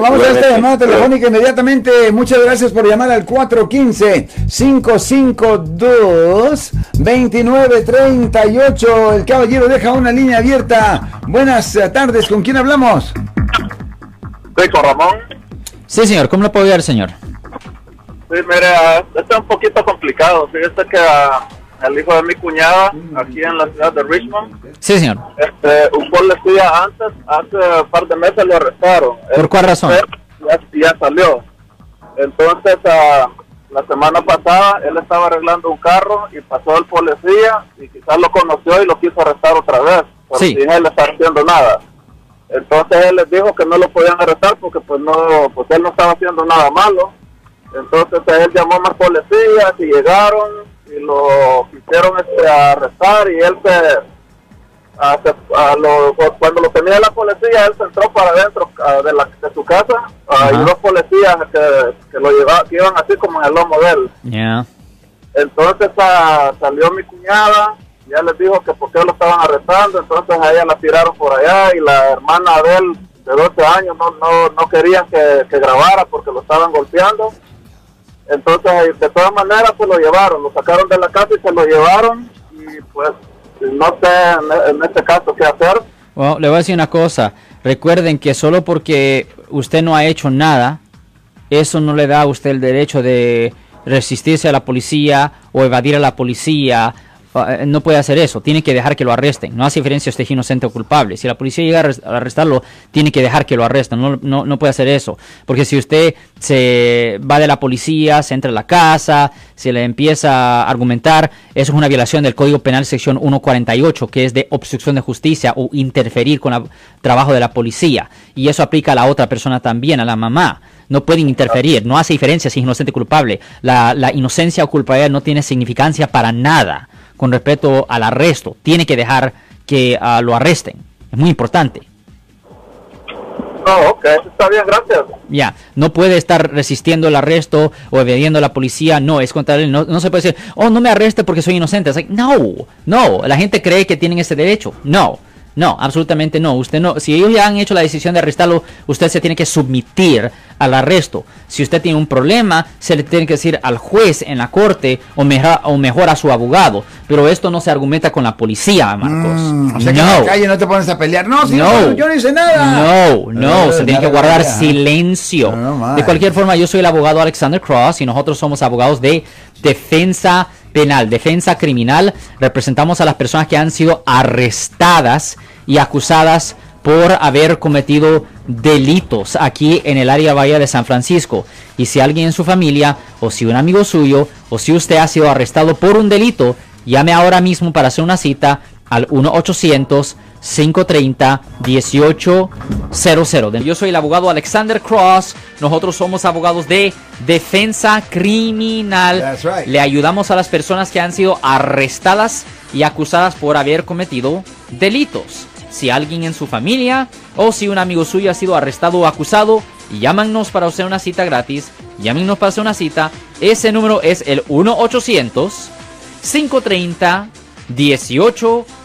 Bueno, vamos a esta llamada telefónica inmediatamente. Muchas gracias por llamar al 415-552-2938. El caballero deja una línea abierta. Buenas tardes, ¿con quién hablamos? Soy con Ramón. Sí, señor, ¿cómo le puedo ayudar, señor? Sí, mire, está un poquito complicado. Fíjese que ah, el hijo de mi cuñada, aquí en la ciudad de Richmond, Sí, señor. este, un policía antes, hace un par de meses lo arrestaron. ¿Por cuál razón? Ya, ya salió. Entonces, ah, la semana pasada, él estaba arreglando un carro y pasó el policía y quizás lo conoció y lo quiso arrestar otra vez. Pero Sí. él estar haciendo nada. Entonces él les dijo que no lo podían arrestar porque pues no, pues él no estaba haciendo nada malo. Entonces él llamó a más policías y llegaron y lo quisieron este, arrestar y él se, a- se- a lo- cuando lo tenía la policía él se entró para adentro de, la, de su casa ah, y dos policías que, que lo llevaban, que iban así como en el lomo de él. Entonces ah, salió mi cuñada, ya les dijo que por qué lo estaban arrestando, entonces a ella la tiraron por allá y la hermana de él de 12 años no, no, no querían que, que grabara porque lo estaban golpeando. Entonces de todas maneras pues lo llevaron, lo sacaron de la casa y se lo llevaron y pues no sé en, en este caso qué hacer. Bueno, le voy a decir una cosa. Recuerden que solo porque usted no ha hecho nada, eso no le da a usted el derecho de resistirse a la policía o evadir a la policía. Eh, No puede hacer eso, tiene que dejar que lo arresten. No hace diferencia si usted es inocente o culpable. Si la policía llega a arrestarlo, tiene que dejar que lo arresten. No, no, no puede hacer eso. Porque si usted se va de la policía, se entra a la casa, se le empieza a argumentar, eso es una violación del Código Penal sección 148, que es de obstrucción de justicia o interferir con el trabajo de la policía. Y eso aplica a la otra persona también, a la mamá. No pueden interferir, no hace diferencia si es inocente o culpable. La, la inocencia o culpabilidad no tiene significancia para nada con respecto al arresto. Tiene que dejar que ah, lo arresten. Es muy importante. No, ok, está bien, gracias. Ya, no puede estar resistiendo el arresto o evadiendo a la policía. No, es contra él. No, no se puede decir, oh, no me arreste porque soy inocente. Es like, no, no. La gente cree que tienen ese derecho. No, no, absolutamente no. Usted no. Si ellos ya han hecho la decisión de arrestarlo, usted se tiene que submitir al arresto. Si usted tiene un problema, se le tiene que decir al juez en la corte o mejor, o mejor a su abogado. Pero esto no se argumenta con la policía, Marcos. Mm, o sea que en la calle no te pones a pelear. No, No. yo no hice nada. No, no, Eh, se tiene que guardar silencio. No, no de cualquier forma, yo soy el abogado Alexander Cross y nosotros somos abogados de defensa penal, defensa criminal. Representamos a las personas que han sido arrestadas y acusadas por haber cometido delitos aquí en el área bahía de San Francisco. Y si alguien en su familia, o si un amigo suyo, o si usted ha sido arrestado por un delito, llame ahora mismo para hacer una cita al 1-800-530-1800. Yo soy el abogado Alexander Cross. Nosotros somos abogados de defensa criminal. That's right. Le ayudamos a las personas que han sido arrestadas y acusadas por haber cometido delitos. Si alguien en su familia o si un amigo suyo ha sido arrestado o acusado, llámanos para hacer una cita gratis. Llámenos para hacer una cita. Ese número es el 1-800-530-1800.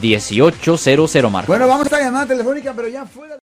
1-800-530-1800, Marco. Bueno, vamos a llamada telefónica, pero ya fuera.